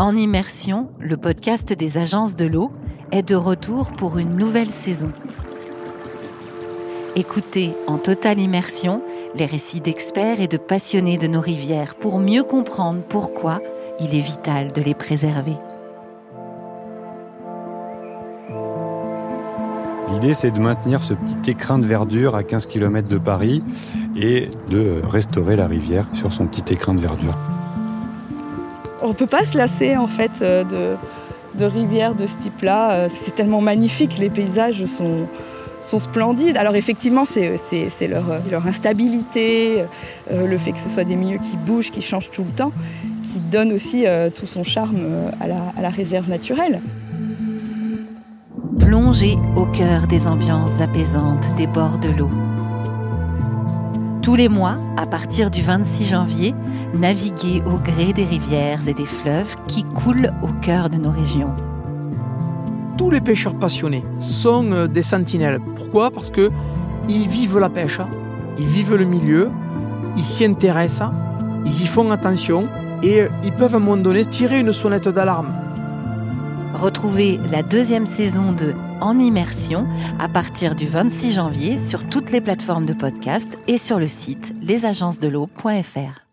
En immersion, le podcast des agences de l'eau est de retour pour une nouvelle saison. Écoutez en totale immersion les récits d'experts et de passionnés de nos rivières pour mieux comprendre pourquoi il est vital de les préserver. L'idée, c'est de maintenir ce petit écrin de verdure à 15 km de Paris et de restaurer la rivière sur son petit écrin de verdure. On ne peut pas se lasser en fait euh, de, rivières de ce type-là. Euh, c'est tellement magnifique, les paysages sont, splendides. Alors effectivement, c'est leur, leur, instabilité, euh, le fait que ce soit des milieux qui bougent, qui changent tout le temps, qui donne aussi tout son charme à la, à la réserve naturelle. Plongez au cœur des ambiances apaisantes des bords de l'eau. Tous les mois, à partir du 26 janvier, naviguez au gré des rivières et des fleuves qui coulent au cœur de nos régions. Tous les pêcheurs passionnés sont euh, des sentinelles. Pourquoi? Parce que ils vivent la pêche, ils vivent le milieu, ils s'y intéressent, ils y font attention et euh, ils peuvent à un moment donné tirer une sonnette d'alarme. Retrouvez la deuxième saison de En immersion à partir du 26 janvier sur toutes les plateformes de podcast et sur le site lesagencesdel'eau.fr.